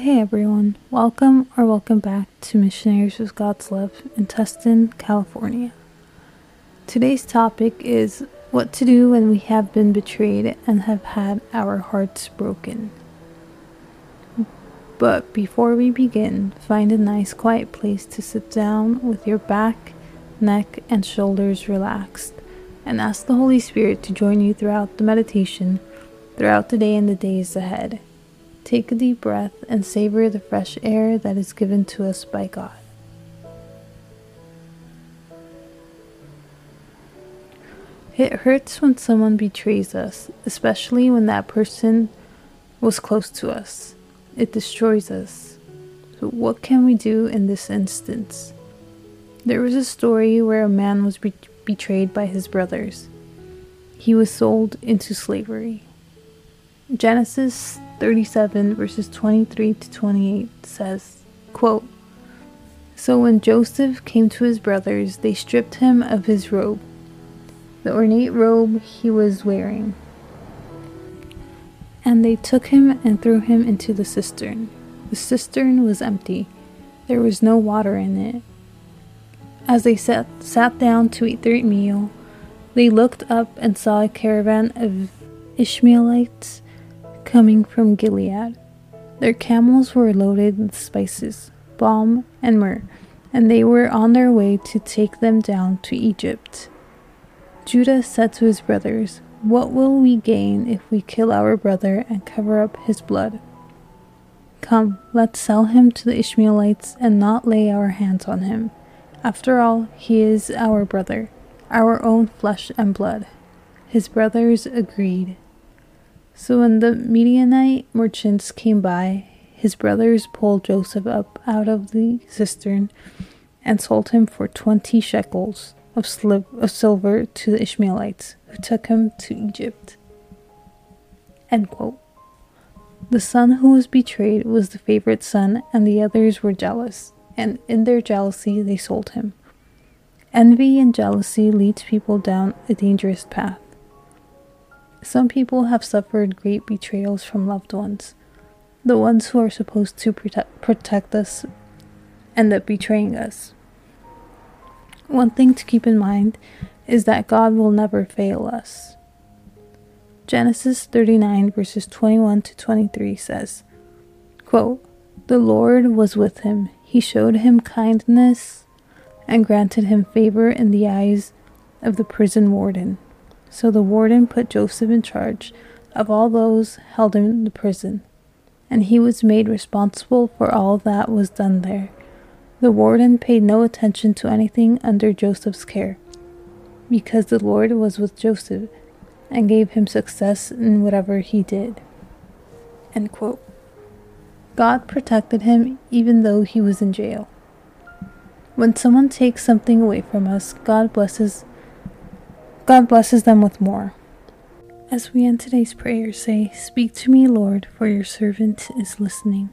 Hey everyone, welcome or welcome back to Missionaries with God's Love in Tustin, California. Today's topic is what to do when we have been betrayed and have had our hearts broken. But before we begin, find a nice quiet place to sit down with your back, neck, and shoulders relaxed and ask the Holy Spirit to join you throughout the meditation, throughout the day and the days ahead. Take a deep breath and savor the fresh air that is given to us by God. It hurts when someone betrays us, especially when that person was close to us. It destroys us. So, what can we do in this instance? There was a story where a man was be- betrayed by his brothers. He was sold into slavery. Genesis 37 verses 23 to 28 says, quote, So when Joseph came to his brothers, they stripped him of his robe, the ornate robe he was wearing, and they took him and threw him into the cistern. The cistern was empty, there was no water in it. As they sat, sat down to eat their meal, they looked up and saw a caravan of Ishmaelites coming from Gilead. Their camels were loaded with spices, balm, and myrrh, and they were on their way to take them down to Egypt. Judah said to his brothers, What will we gain if we kill our brother and cover up his blood? Come, let's sell him to the Ishmaelites and not lay our hands on him. After all, he is our brother, our own flesh and blood. His brothers agreed. So when the Midianite merchants came by, his brothers pulled Joseph up out of the cistern and sold him for twenty shekels of, of silver to the Ishmaelites, who took him to Egypt. The son who was betrayed was the favorite son, and the others were jealous, and in their jealousy they sold him. Envy and jealousy leads people down a dangerous path. Some people have suffered great betrayals from loved ones. The ones who are supposed to protect, protect us end up betraying us. One thing to keep in mind is that God will never fail us. Genesis 39, verses 21 to 23 says, quote, The Lord was with him. He showed him kindness and granted him favor in the eyes of the prison warden. So the warden put Joseph in charge of all those held in the prison, and he was made responsible for all that was done there. The warden paid no attention to anything under Joseph's care, because the Lord was with Joseph and gave him success in whatever he did. God protected him even though he was in jail. When someone takes something away from us, God blesses God blesses them with more. As we end today's prayer, say, Speak to me, Lord, for your servant is listening.